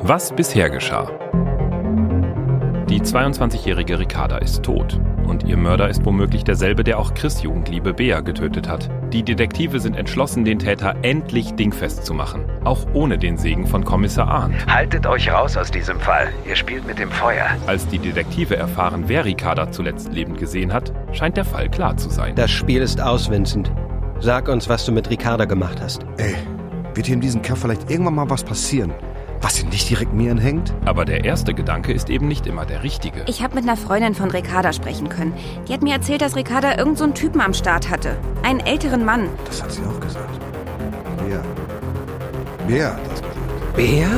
Was bisher geschah. Die 22-jährige Ricarda ist tot und ihr Mörder ist womöglich derselbe, der auch Chris Jugendliebe Bea getötet hat. Die Detektive sind entschlossen, den Täter endlich dingfest zu machen, auch ohne den Segen von Kommissar Arndt. Haltet euch raus aus diesem Fall. Ihr spielt mit dem Feuer. Als die Detektive erfahren, wer Ricarda zuletzt lebend gesehen hat, scheint der Fall klar zu sein. Das Spiel ist aus, Vincent. Sag uns, was du mit Ricarda gemacht hast. Ey, wird hier in diesem Kampf vielleicht irgendwann mal was passieren? Was ihn nicht direkt mir anhängt? Aber der erste Gedanke ist eben nicht immer der richtige. Ich habe mit einer Freundin von Ricarda sprechen können. Die hat mir erzählt, dass Ricarda irgendeinen so einen Typen am Start hatte. Einen älteren Mann. Das hat sie auch gesagt. Wer? Wer hat das gesagt? Bea?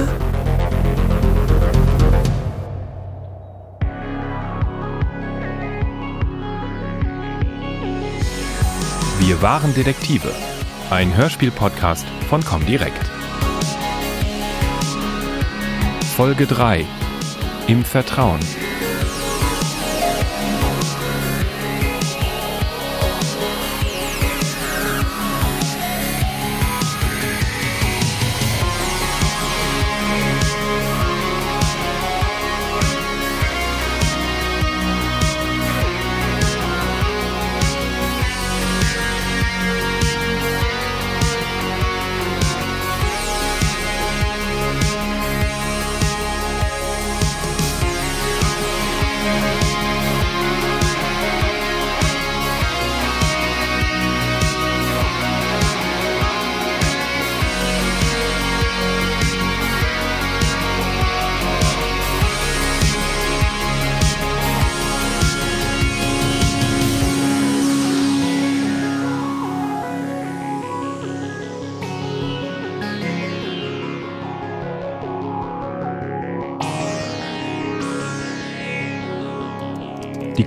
Wir waren Detektive. Ein Hörspiel-Podcast von Comdirect. Folge 3. Im Vertrauen.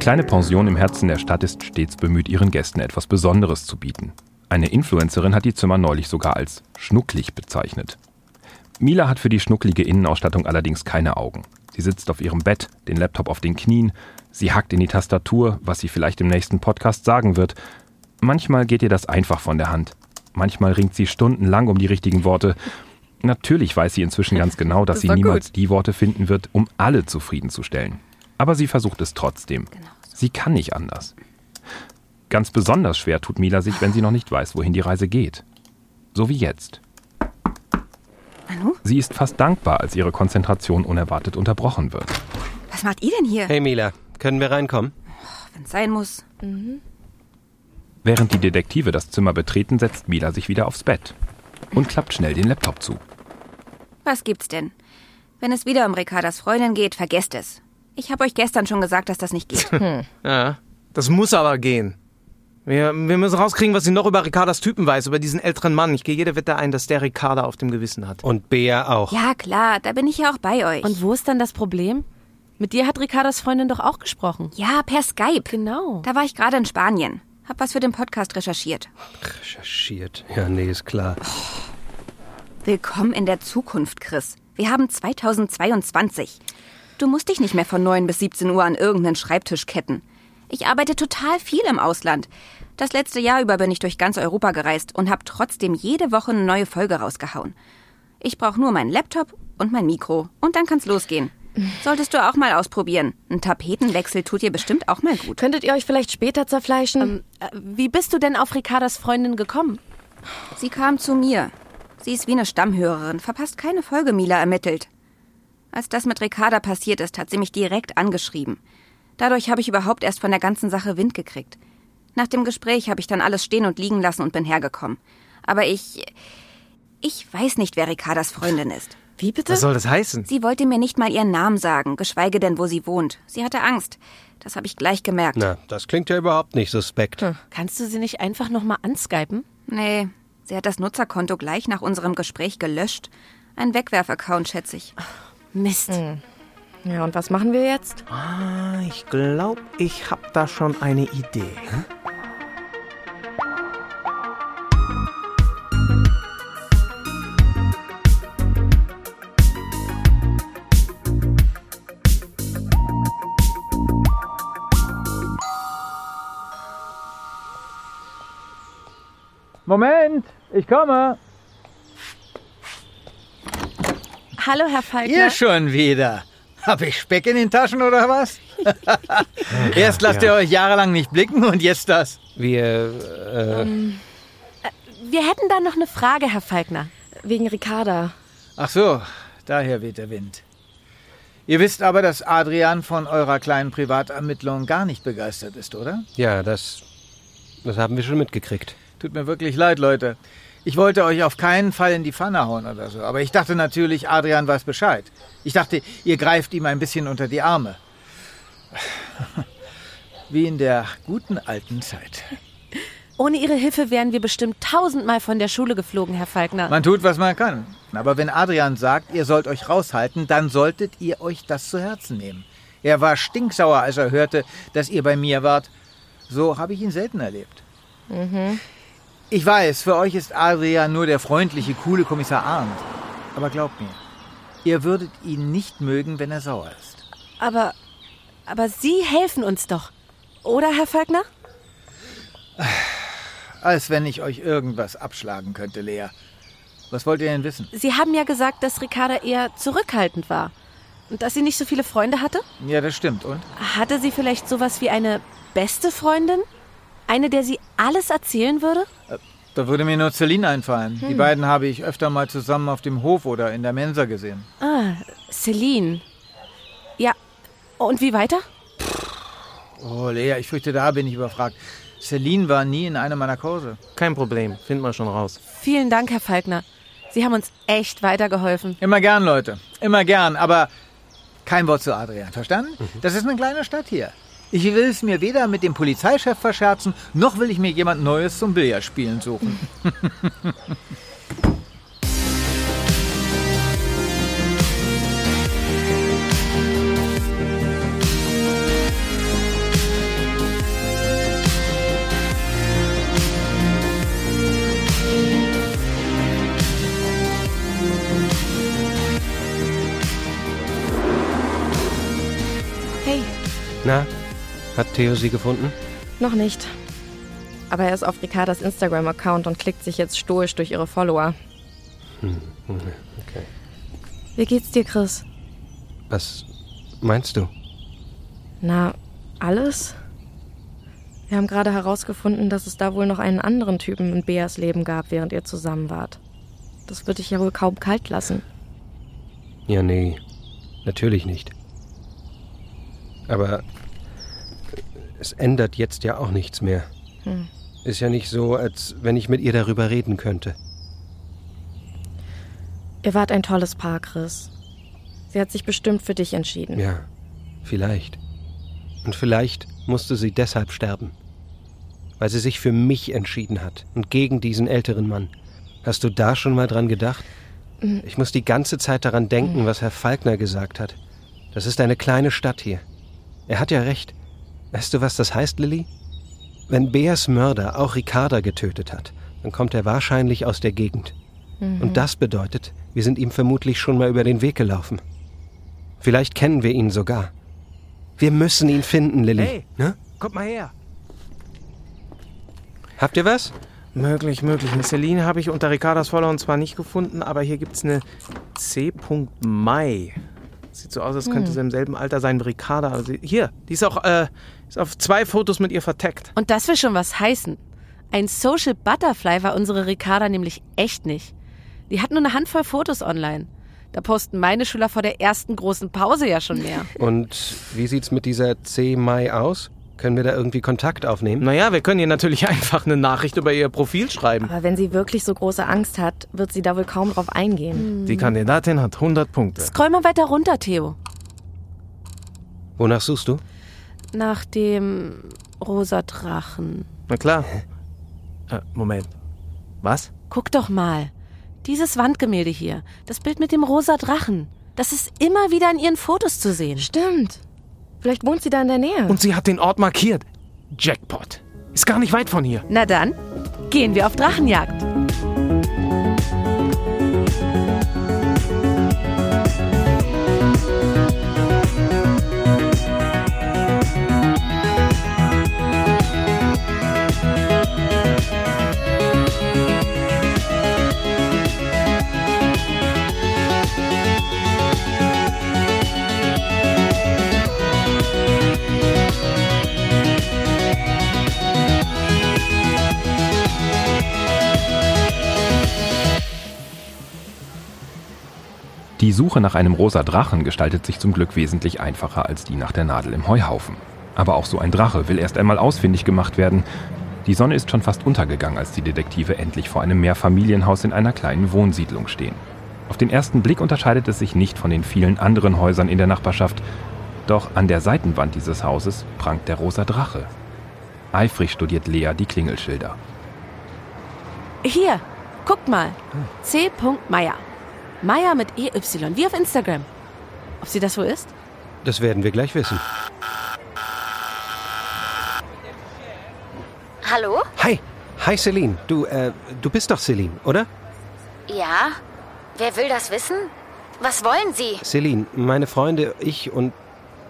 Kleine Pension im Herzen der Stadt ist stets bemüht, ihren Gästen etwas Besonderes zu bieten. Eine Influencerin hat die Zimmer neulich sogar als schnucklig bezeichnet. Mila hat für die schnucklige Innenausstattung allerdings keine Augen. Sie sitzt auf ihrem Bett, den Laptop auf den Knien, sie hackt in die Tastatur, was sie vielleicht im nächsten Podcast sagen wird. Manchmal geht ihr das einfach von der Hand. Manchmal ringt sie stundenlang um die richtigen Worte. Natürlich weiß sie inzwischen ganz genau, dass Das sie niemals gut. die Worte finden wird, um alle zufriedenzustellen. Aber sie versucht es trotzdem. Genau Sie kann nicht anders. Ganz besonders schwer tut Mila sich, wenn sie noch nicht weiß, wohin die Reise geht. So wie jetzt. Nanu, Sie ist fast dankbar, als ihre Konzentration unerwartet unterbrochen wird. was macht ihr denn hier? Hey Mila, können wir reinkommen? Wenn's sein muss. Während die Detektive das Zimmer betreten, setzt Mila sich wieder aufs Bett und klappt schnell den Laptop zu. Was gibt's denn? Wenn es wieder um Ricardas Freundin geht, vergesst es. Ich habe euch gestern schon gesagt, dass das nicht geht. Ja, das muss aber gehen. Wir, wir müssen rauskriegen, was sie noch über Ricardas Typen weiß, über diesen älteren Mann. Ich gehe jede Wette ein, dass der Ricarda auf dem Gewissen hat. Und Bea auch. ja, klar, da bin ich ja auch bei euch. Und wo ist dann das Problem? Mit dir hat Ricardas Freundin doch auch gesprochen. ja, per Skype. Genau. Da war ich gerade in Spanien. Hab was für den Podcast recherchiert. Recherchiert. Ja, nee, ist klar. Willkommen in der Zukunft, Chris. Wir haben 2022. Du musst dich nicht mehr von 9 bis 17 Uhr an irgendeinen Schreibtisch ketten. Ich arbeite total viel im Ausland. Das letzte Jahr über bin ich durch ganz Europa gereist und habe trotzdem jede Woche eine neue Folge rausgehauen. Ich brauche nur meinen Laptop und mein Mikro und dann kann's losgehen. Solltest du auch mal ausprobieren. Ein Tapetenwechsel tut dir bestimmt auch mal gut. Könntet ihr euch vielleicht später zerfleischen? äh, wie bist du denn auf Ricardas Freundin gekommen? Sie kam zu mir. Sie ist wie eine Stammhörerin, verpasst keine Folge, Mila ermittelt. Als das mit Ricarda passiert ist, hat sie mich direkt angeschrieben. Dadurch habe ich überhaupt erst von der ganzen Sache Wind gekriegt. Nach dem Gespräch habe ich dann alles stehen und liegen lassen und bin hergekommen. Aber ich. Ich weiß nicht, wer Ricardas Freundin ist. Wie bitte? Was soll das heißen? Sie wollte mir nicht mal ihren Namen sagen, geschweige denn, wo sie wohnt. Sie hatte Angst. Das habe ich gleich gemerkt. Na, das klingt ja überhaupt nicht suspekt. Kannst du sie nicht einfach nochmal anskypen? Nee, sie hat das Nutzerkonto gleich nach unserem Gespräch gelöscht. Ein Wegwerfaccount, schätze ich. Mist. Ja, und was machen wir jetzt? Ah, ich glaube, ich hab da schon eine Idee. Moment, ich komme. Hallo, Herr Falkner. Ihr schon wieder. Hab ich Speck in den Taschen oder was? Erst lasst ihr euch jahrelang nicht blicken und jetzt das. Wir, äh, Ähm, äh, wir hätten da noch eine Frage, Herr Falkner. Wegen Ricarda. Ach so, daher weht der Wind. Ihr wisst aber, dass Adrian von eurer kleinen Privatermittlung gar nicht begeistert ist, oder? ja, das, das haben wir schon mitgekriegt. Tut mir wirklich leid, Leute. Ich wollte euch auf keinen Fall in die Pfanne hauen oder so, aber ich dachte natürlich, Adrian weiß Bescheid. Ich dachte, ihr greift ihm ein bisschen unter die Arme. Wie in der guten alten Zeit. Ohne Ihre Hilfe wären wir bestimmt tausendmal von der Schule geflogen, Herr Falkner. Man tut, was man kann. Aber wenn Adrian sagt, ihr sollt euch raushalten, dann solltet ihr euch das zu Herzen nehmen. Er war stinksauer, als er hörte, dass ihr bei mir wart. So habe ich ihn selten erlebt. Ich weiß, für euch ist Adrian nur der freundliche, coole Kommissar Arndt. Aber glaubt mir, ihr würdet ihn nicht mögen, wenn er sauer ist. Aber, aber Sie helfen uns doch. Oder, Herr Falkner? Als wenn ich euch irgendwas abschlagen könnte, Lea. Was wollt ihr denn wissen? Sie haben ja gesagt, dass Ricarda eher zurückhaltend war. Und dass sie nicht so viele Freunde hatte? Ja, das stimmt. Und? Hatte sie vielleicht sowas wie eine beste Freundin? Eine, der sie alles erzählen würde? Da würde mir nur Celine einfallen. Die Hm. beiden habe ich öfter mal zusammen auf dem Hof oder in der Mensa gesehen. Ah, Celine. Ja, und wie weiter? Oh, Lea, ich fürchte, da bin ich überfragt. Celine war nie in einem meiner Kurse. Kein Problem, finden wir schon raus. Vielen Dank, Herr Falkner. Sie haben uns echt weitergeholfen. Immer gern, Leute. Immer gern. Aber kein Wort zu Adrian. Verstanden? Das ist eine kleine Stadt hier. Ich will es mir weder mit dem Polizeichef verscherzen, noch will ich mir jemand Neues zum Billardspielen suchen. hat Theo sie gefunden? noch nicht. Aber er ist auf Ricardas Instagram-Account und klickt sich jetzt stoisch durch ihre Follower. Hm, okay. Wie geht's dir, Chris? Was meinst du? Na, alles? Wir haben gerade herausgefunden, dass es da wohl noch einen anderen Typen in Beas Leben gab, während ihr zusammen wart. Das wird dich ja wohl kaum kalt lassen. Ja, nee, natürlich nicht. Aber es ändert jetzt ja auch nichts mehr. Hm. Ist ja nicht so, als wenn ich mit ihr darüber reden könnte. Ihr wart ein tolles Paar, Chris. Sie hat sich bestimmt für dich entschieden. Ja, vielleicht. Und vielleicht musste sie deshalb sterben. Weil sie sich für mich entschieden hat und gegen diesen älteren Mann. Hast du da schon mal dran gedacht? Mm. Ich muss die ganze Zeit daran denken, was Herr Falkner gesagt hat. Das ist eine kleine Stadt hier. Er hat ja recht. Weißt du, was das heißt, Lilly? Wenn Beas Mörder auch Ricarda getötet hat, dann kommt er wahrscheinlich aus der Gegend. Mhm. Und das bedeutet, wir sind ihm vermutlich schon mal über den Weg gelaufen. Vielleicht kennen wir ihn sogar. Wir müssen ihn finden, Lilly. Hey, Ne? kommt mal her. Habt ihr was? Möglich, möglich. Eine Celine habe ich unter Ricardas Followern zwar nicht gefunden, aber hier gibt es eine C. Mai. Sieht so aus, als könnte Hm. sie im selben Alter sein wie Ricarda. Also hier, die ist auch äh, ist auf zwei Fotos mit ihr verteckt. Und das will schon was heißen. Ein Social Butterfly war unsere Ricarda nämlich echt nicht. Die hat nur eine Handvoll Fotos online. Da posten meine Schüler vor der ersten großen Pause ja schon mehr. Und wie sieht's mit dieser C. Mai aus? Können wir da irgendwie Kontakt aufnehmen? Naja, wir können ihr natürlich einfach eine Nachricht über ihr Profil schreiben. Aber wenn sie wirklich so große Angst hat, wird sie da wohl kaum drauf eingehen. Die Kandidatin hat 100 Punkte. Scroll mal weiter runter, Theo. Wonach suchst du? Nach dem rosa Drachen. Na klar. Äh, Moment. Was? Guck doch mal. Dieses Wandgemälde hier. Das Bild mit dem rosa Drachen. Das ist immer wieder in ihren Fotos zu sehen. Stimmt. Vielleicht wohnt sie da in der Nähe. Und sie hat den Ort markiert. Jackpot. Ist gar nicht weit von hier. Na dann, gehen wir auf Drachenjagd. Die Suche nach einem rosa Drachen gestaltet sich zum Glück wesentlich einfacher als die nach der Nadel im Heuhaufen. Aber auch so ein Drache will erst einmal ausfindig gemacht werden. Die Sonne ist schon fast untergegangen, als die Detektive endlich vor einem Mehrfamilienhaus in einer kleinen Wohnsiedlung stehen. Auf den ersten Blick unterscheidet es sich nicht von den vielen anderen Häusern in der Nachbarschaft, doch an der Seitenwand dieses Hauses prangt der rosa Drache. Eifrig studiert Lea die Klingelschilder. Hier, guckt mal. C. Meier. Meier mit EY, wie auf Instagram. Ob sie das wohl ist? Das werden wir gleich wissen. Hallo? Hi, hi Celine. Du, äh, du bist doch Celine, oder? Ja? Wer will das wissen? Was wollen Sie? Celine, meine Freunde, ich und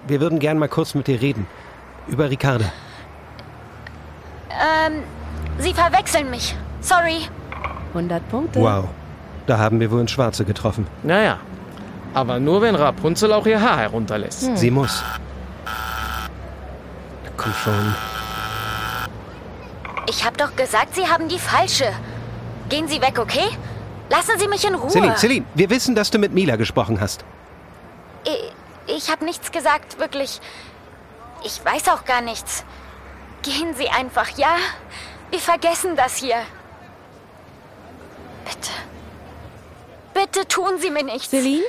wir würden gern mal kurz mit dir reden. Über Ricarda. Ähm, Sie verwechseln mich. Sorry. 100 Punkte. Wow. Da haben wir wohl ins Schwarze getroffen. Naja, aber nur wenn Rapunzel auch ihr Haar herunterlässt. Sie muss. Komm schon. Ich hab doch gesagt, Sie haben die falsche. Gehen Sie weg, okay? Lassen Sie mich in Ruhe. Celine, Celine, wir wissen, dass du mit Mila gesprochen hast. Ich, ich habe nichts gesagt, wirklich. Ich weiß auch gar nichts. Gehen Sie einfach, ja? Wir vergessen das hier. Bitte. Bitte tun Sie mir nichts. Celine?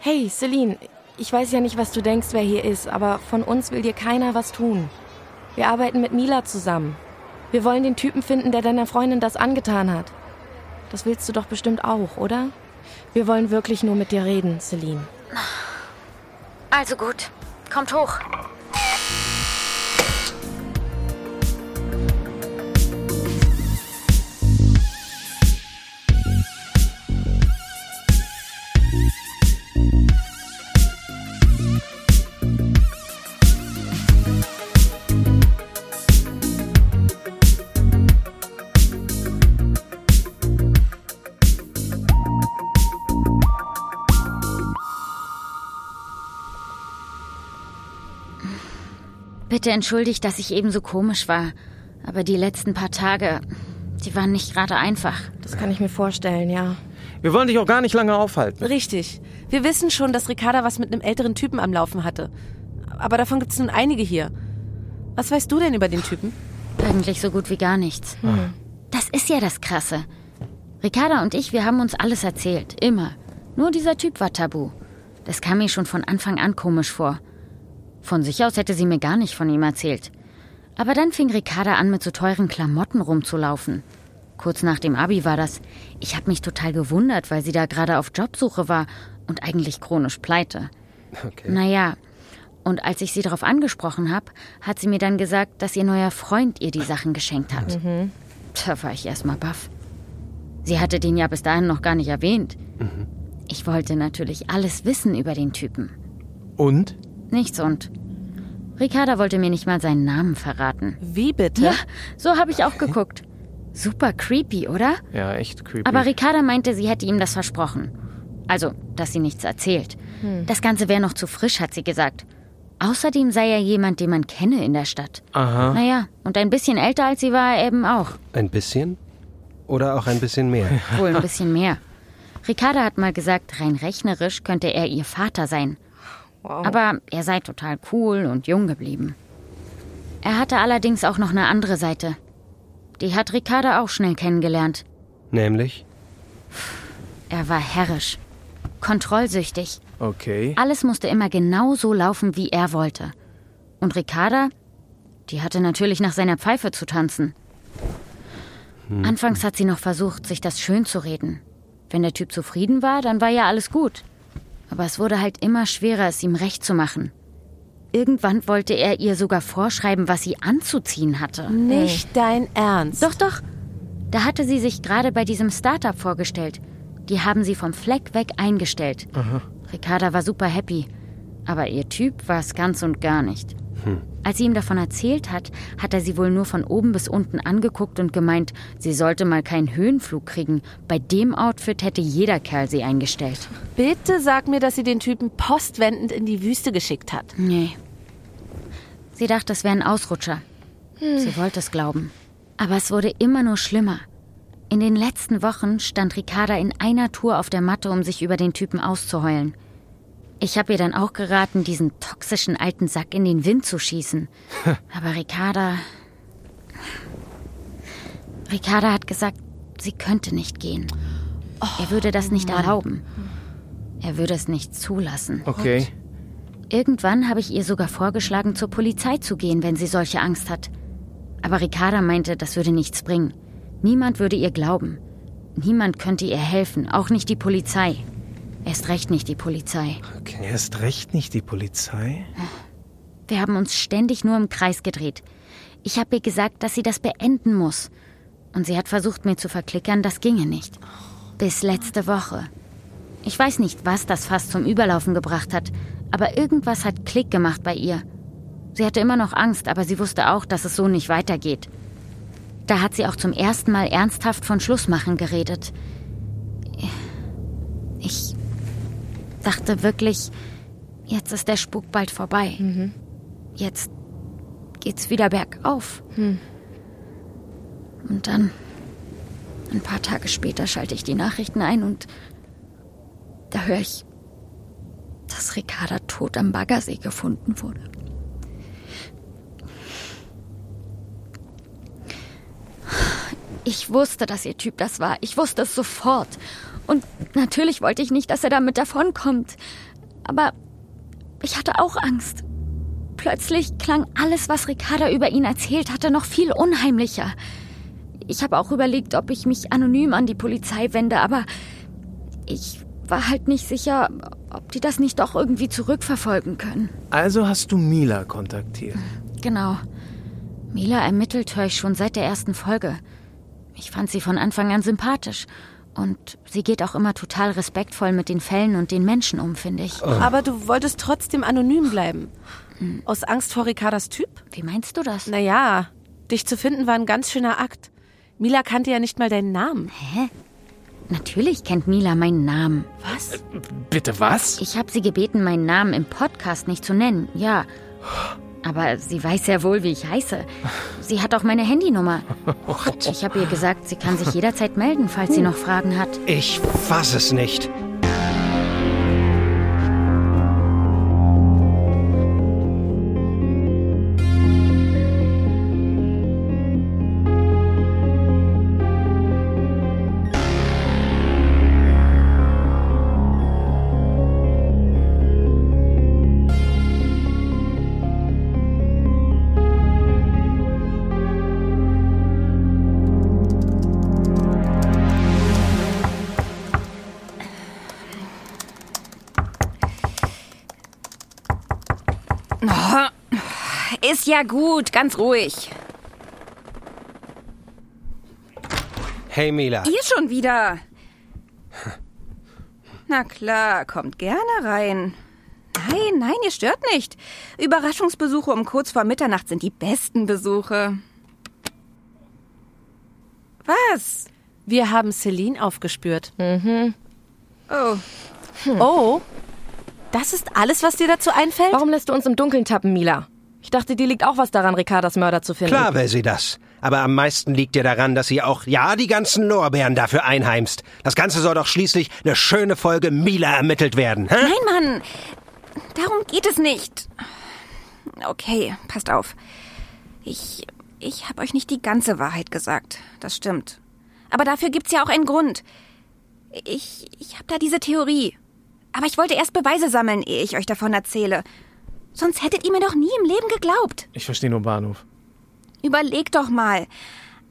Hey, Celine, ich weiß ja nicht, was du denkst, wer hier ist, aber von uns will dir keiner was tun. Wir arbeiten mit Mila zusammen. Wir wollen den Typen finden, der deiner Freundin das angetan hat. Das willst du doch bestimmt auch, oder? Wir wollen wirklich nur mit dir reden, Celine. Also gut. Kommt hoch. Bitte entschuldigt, dass ich eben so komisch war. Aber die letzten paar Tage, die waren nicht gerade einfach. Das kann ich mir vorstellen, ja. Wir wollen dich auch gar nicht lange aufhalten. Richtig. Wir wissen schon, dass Ricarda was mit einem älteren Typen am Laufen hatte. Aber davon gibt es nun einige hier. Was weißt du denn über den Typen? Eigentlich so gut wie gar nichts. Das ist ja das Krasse. Ricarda und ich, wir haben uns alles erzählt. Immer. Nur dieser Typ war tabu. Das kam mir schon von Anfang an komisch vor. Von sich aus hätte sie mir gar nicht von ihm erzählt. Aber dann fing Ricarda an, mit so teuren Klamotten rumzulaufen. Kurz nach dem Abi war das. Ich habe mich total gewundert, weil sie da gerade auf Jobsuche war und eigentlich chronisch pleite. Okay. Naja, und als ich sie darauf angesprochen habe, hat sie mir dann gesagt, dass ihr neuer Freund ihr die Sachen geschenkt hat. Da war ich erstmal baff. Sie hatte den ja bis dahin noch gar nicht erwähnt. Ich wollte natürlich alles wissen über den Typen. Und? Nichts und. Ricarda wollte mir nicht mal seinen Namen verraten. Wie bitte? Ja, so habe ich auch geguckt. Super creepy, oder? Ja, echt creepy. Aber Ricarda meinte, sie hätte ihm das versprochen. Also, dass sie nichts erzählt. Das Ganze wäre noch zu frisch, hat sie gesagt. Außerdem sei er jemand, den man kenne in der Stadt. Aha. Naja, und ein bisschen älter als sie war er eben auch. Ein bisschen? Oder auch ein bisschen mehr? Wohl ein bisschen mehr. Ricarda hat mal gesagt, rein rechnerisch könnte er ihr Vater sein. Aber er sei total cool und jung geblieben. Er hatte allerdings auch noch eine andere Seite. Die hat Ricarda auch schnell kennengelernt. Nämlich? Er war herrisch, kontrollsüchtig. Okay. Alles musste immer genau so laufen, wie er wollte. Und Ricarda, die hatte natürlich nach seiner Pfeife zu tanzen. Anfangs hat sie noch versucht, sich das schön zu reden. Wenn der Typ zufrieden war, dann war ja alles gut. Aber es wurde halt immer schwerer, es ihm recht zu machen. Irgendwann wollte er ihr sogar vorschreiben, was sie anzuziehen hatte. Nicht dein Ernst. Doch, doch. Da hatte sie sich gerade bei diesem Startup vorgestellt. Die haben sie vom Fleck weg eingestellt. Ricarda war super happy. Aber ihr Typ war es ganz und gar nicht. Als sie ihm davon erzählt hat, hat er sie wohl nur von oben bis unten angeguckt und gemeint, sie sollte mal keinen Höhenflug kriegen. Bei dem Outfit hätte jeder Kerl sie eingestellt. Bitte sag mir, dass sie den Typen postwendend in die Wüste geschickt hat. Nee. Sie dachte, es wäre ein Ausrutscher. Sie wollte es glauben. Aber es wurde immer nur schlimmer. In den letzten Wochen stand Ricarda in einer Tour auf der Matte, um sich über den Typen auszuheulen. Ich habe ihr dann auch geraten, diesen toxischen alten Sack in den Wind zu schießen. Aber Ricarda. Ricarda hat gesagt, sie könnte nicht gehen. er würde das nicht erlauben. Er würde es nicht zulassen. Okay. Irgendwann habe ich ihr sogar vorgeschlagen, zur Polizei zu gehen, wenn sie solche Angst hat. Aber Ricarda meinte, das würde nichts bringen. Niemand würde ihr glauben. Niemand könnte ihr helfen, auch nicht die Polizei. Erst recht nicht die Polizei. Okay. Erst recht nicht die Polizei? Wir haben uns ständig nur im Kreis gedreht. Ich habe ihr gesagt, dass sie das beenden muss. Und sie hat versucht, mir zu verklickern, das ginge nicht. Bis letzte Woche. Ich weiß nicht, was das fast zum Überlaufen gebracht hat, aber irgendwas hat Klick gemacht bei ihr. Sie hatte immer noch Angst, aber sie wusste auch, dass es so nicht weitergeht. Da hat sie auch zum ersten Mal ernsthaft von Schlussmachen geredet. Dachte wirklich, jetzt ist der Spuk bald vorbei. Jetzt geht's wieder bergauf. Und dann, ein paar Tage später, schalte ich die Nachrichten ein und da höre ich, dass Ricarda tot am Baggersee gefunden wurde. Ich wusste, dass ihr Typ das war. Ich wusste es sofort. Und natürlich wollte ich nicht, dass er damit davonkommt. Aber ich hatte auch Angst. Plötzlich klang alles, was Ricarda über ihn erzählt hatte, noch viel unheimlicher. Ich habe auch überlegt, ob ich mich anonym an die Polizei wende, aber ich war halt nicht sicher, ob die das nicht doch irgendwie zurückverfolgen können. Also hast du Mila kontaktiert. Genau. Mila ermittelt höre ich schon seit der ersten Folge. Ich fand sie von Anfang an sympathisch. Und sie geht auch immer total respektvoll mit den Fällen und den Menschen um, finde ich. Aber du wolltest trotzdem anonym bleiben. Aus Angst vor Ricardas Typ? Wie meinst du das? Naja, dich zu finden war ein ganz schöner Akt. Mila kannte ja nicht mal deinen Namen. Hä? Natürlich kennt Mila meinen Namen. Was? Bitte was? Ich habe sie gebeten, meinen Namen im Podcast nicht zu nennen, ja. Aber sie weiß sehr wohl, wie ich heiße. Sie hat auch meine Handynummer. Ich habe ihr gesagt, sie kann sich jederzeit melden, falls sie noch Fragen hat. Ich fass es nicht. Ja gut, ganz ruhig. Hey Mila. Ihr schon wieder. Na klar, kommt gerne rein. Nein, nein, ihr stört nicht. Überraschungsbesuche um kurz vor Mitternacht sind die besten Besuche. Was? Wir haben Celine aufgespürt. Oh, Oh, das ist alles, was dir dazu einfällt? Warum lässt du uns im Dunkeln tappen, Mila? Ich dachte, dir liegt auch was daran, Ricardas Mörder zu finden. Klar will sie das. Aber am meisten liegt dir daran, dass sie auch, ja, die ganzen Lorbeeren dafür einheimst. Das Ganze soll doch schließlich eine schöne Folge Mila ermittelt werden. Hä? nein, Mann. Darum geht es nicht. Okay, passt auf. Ich, ich habe euch nicht die ganze Wahrheit gesagt. Das stimmt. Aber dafür gibt's ja auch einen Grund. Ich, ich habe da diese Theorie. Aber ich wollte erst Beweise sammeln, ehe ich euch davon erzähle. Sonst hättet ihr mir doch nie im Leben geglaubt. Ich verstehe nur Bahnhof. Überleg doch mal.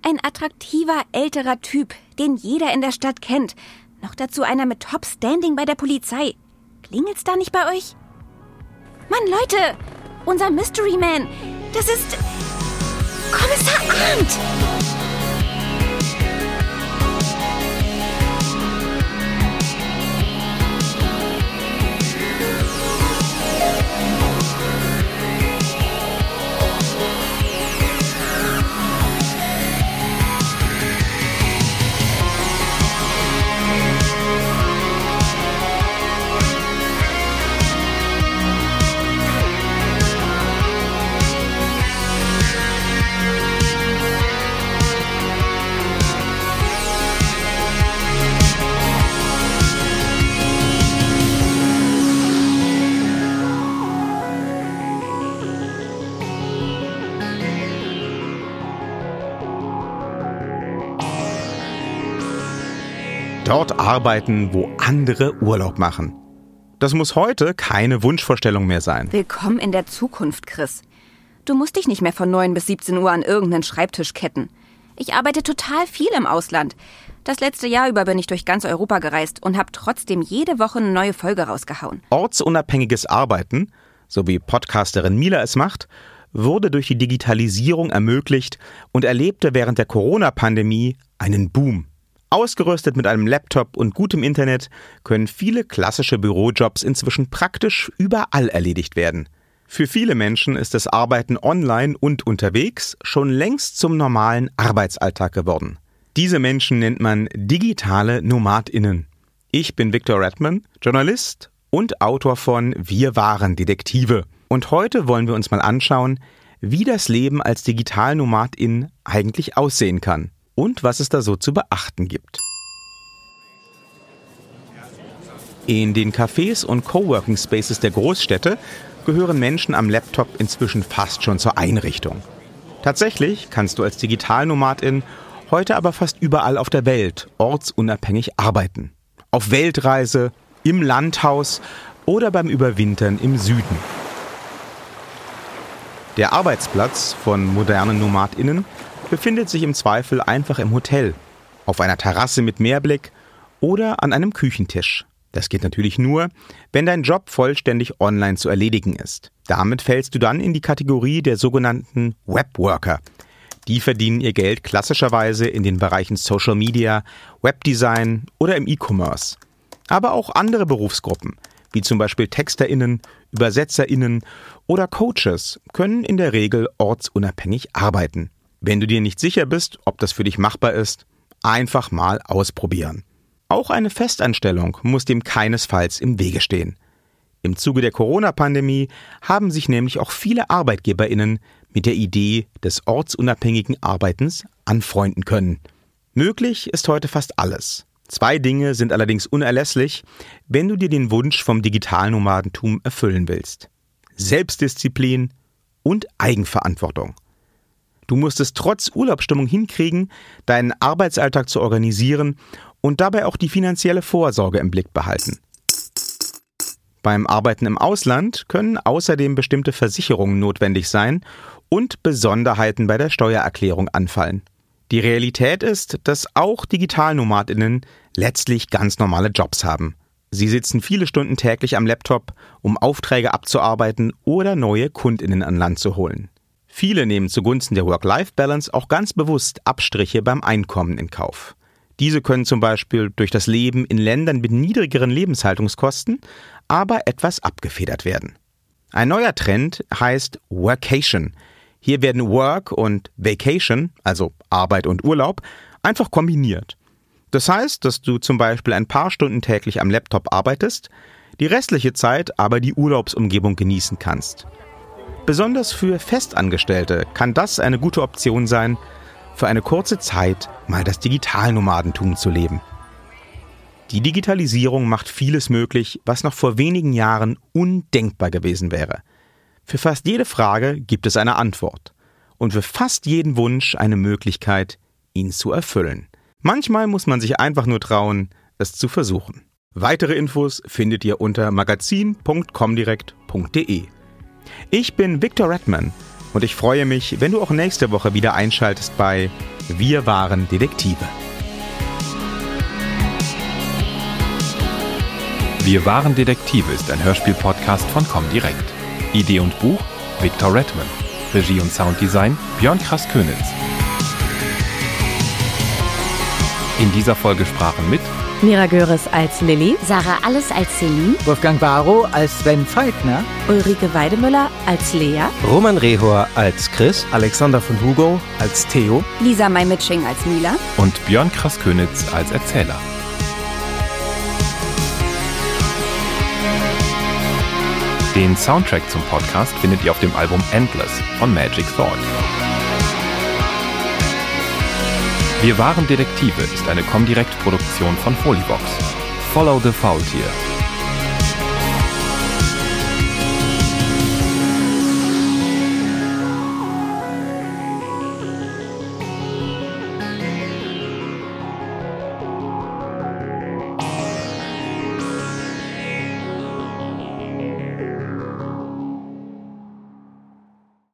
Ein attraktiver, älterer Typ, den jeder in der Stadt kennt. Noch dazu einer mit Top-Standing bei der Polizei. Klingelt's da nicht bei euch? Mann, Leute! Unser Mystery Man! Das ist. Kommissar Arndt! Arbeiten, wo andere Urlaub machen. Das muss heute keine Wunschvorstellung mehr sein. Willkommen in der Zukunft, Chris. Du musst dich nicht mehr von 9 bis 17 Uhr an irgendeinen Schreibtisch ketten. Ich arbeite total viel im Ausland. Das letzte Jahr über bin ich durch ganz Europa gereist und habe trotzdem jede Woche eine neue Folge rausgehauen. Ortsunabhängiges Arbeiten, so wie Podcasterin Mila es macht, wurde durch die Digitalisierung ermöglicht und erlebte während der Corona-Pandemie einen Boom. Ausgerüstet mit einem Laptop und gutem Internet können viele klassische Bürojobs inzwischen praktisch überall erledigt werden. Für viele Menschen ist das Arbeiten online und unterwegs schon längst zum normalen Arbeitsalltag geworden. Diese Menschen nennt man digitale Nomadinnen. Ich bin Victor Redman, Journalist und Autor von Wir waren Detektive. Und heute wollen wir uns mal anschauen, wie das Leben als Digitalnomadin eigentlich aussehen kann und was es da so zu beachten gibt. In den Cafés und Coworking Spaces der Großstädte gehören Menschen am Laptop inzwischen fast schon zur Einrichtung. Tatsächlich kannst du als Digitalnomadin heute aber fast überall auf der Welt ortsunabhängig arbeiten. Auf Weltreise, im Landhaus oder beim Überwintern im Süden. Der Arbeitsplatz von modernen Nomadinnen befindet sich im Zweifel einfach im Hotel, auf einer Terrasse mit Meerblick oder an einem Küchentisch. Das geht natürlich nur, wenn dein Job vollständig online zu erledigen ist. Damit fällst du dann in die Kategorie der sogenannten Webworker. Die verdienen ihr Geld klassischerweise in den Bereichen Social Media, Webdesign oder im E-Commerce. Aber auch andere Berufsgruppen, wie zum Beispiel Texterinnen, Übersetzerinnen oder Coaches, können in der Regel ortsunabhängig arbeiten. Wenn du dir nicht sicher bist, ob das für dich machbar ist, einfach mal ausprobieren. Auch eine Festanstellung muss dem keinesfalls im Wege stehen. Im Zuge der Corona-Pandemie haben sich nämlich auch viele Arbeitgeberinnen mit der Idee des ortsunabhängigen Arbeitens anfreunden können. Möglich ist heute fast alles. Zwei Dinge sind allerdings unerlässlich, wenn du dir den Wunsch vom Digitalnomadentum erfüllen willst. Selbstdisziplin und Eigenverantwortung. Du musst es trotz Urlaubsstimmung hinkriegen, deinen Arbeitsalltag zu organisieren und dabei auch die finanzielle Vorsorge im Blick behalten. Beim Arbeiten im Ausland können außerdem bestimmte Versicherungen notwendig sein und Besonderheiten bei der Steuererklärung anfallen. Die Realität ist, dass auch Digitalnomadinnen letztlich ganz normale Jobs haben. Sie sitzen viele Stunden täglich am Laptop, um Aufträge abzuarbeiten oder neue Kundinnen an Land zu holen. Viele nehmen zugunsten der Work-Life-Balance auch ganz bewusst Abstriche beim Einkommen in Kauf. Diese können zum Beispiel durch das Leben in Ländern mit niedrigeren Lebenshaltungskosten aber etwas abgefedert werden. Ein neuer Trend heißt Workation. Hier werden Work und Vacation, also Arbeit und Urlaub, einfach kombiniert. Das heißt, dass du zum Beispiel ein paar Stunden täglich am Laptop arbeitest, die restliche Zeit aber die Urlaubsumgebung genießen kannst. Besonders für Festangestellte kann das eine gute Option sein, für eine kurze Zeit mal das Digitalnomadentum zu leben. Die Digitalisierung macht vieles möglich, was noch vor wenigen Jahren undenkbar gewesen wäre. Für fast jede Frage gibt es eine Antwort und für fast jeden Wunsch eine Möglichkeit, ihn zu erfüllen. Manchmal muss man sich einfach nur trauen, es zu versuchen. Weitere Infos findet ihr unter magazin.comdirect.de. Ich bin Victor Redman und ich freue mich, wenn du auch nächste Woche wieder einschaltest bei Wir waren Detektive. Wir waren Detektive ist ein Hörspiel-Podcast von Comdirect. Idee und Buch Victor Redman. Regie und Sounddesign Björn Krass-Könitz. In dieser Folge sprachen mit Mira Göres als Lilly, Sarah Alles als Celine, Wolfgang Barrow als Sven Falkner, Ulrike Weidemüller als Lea, Roman Rehor als Chris, Alexander von Hugo als Theo, Lisa Maimitsching als Mila. Und Björn Krass-Könitz als Erzähler. Den Soundtrack zum Podcast findet ihr auf dem Album Endless von Magic Thought. Wir waren Detektive ist eine Comdirect-Produktion von Folibox. Follow the Faultier.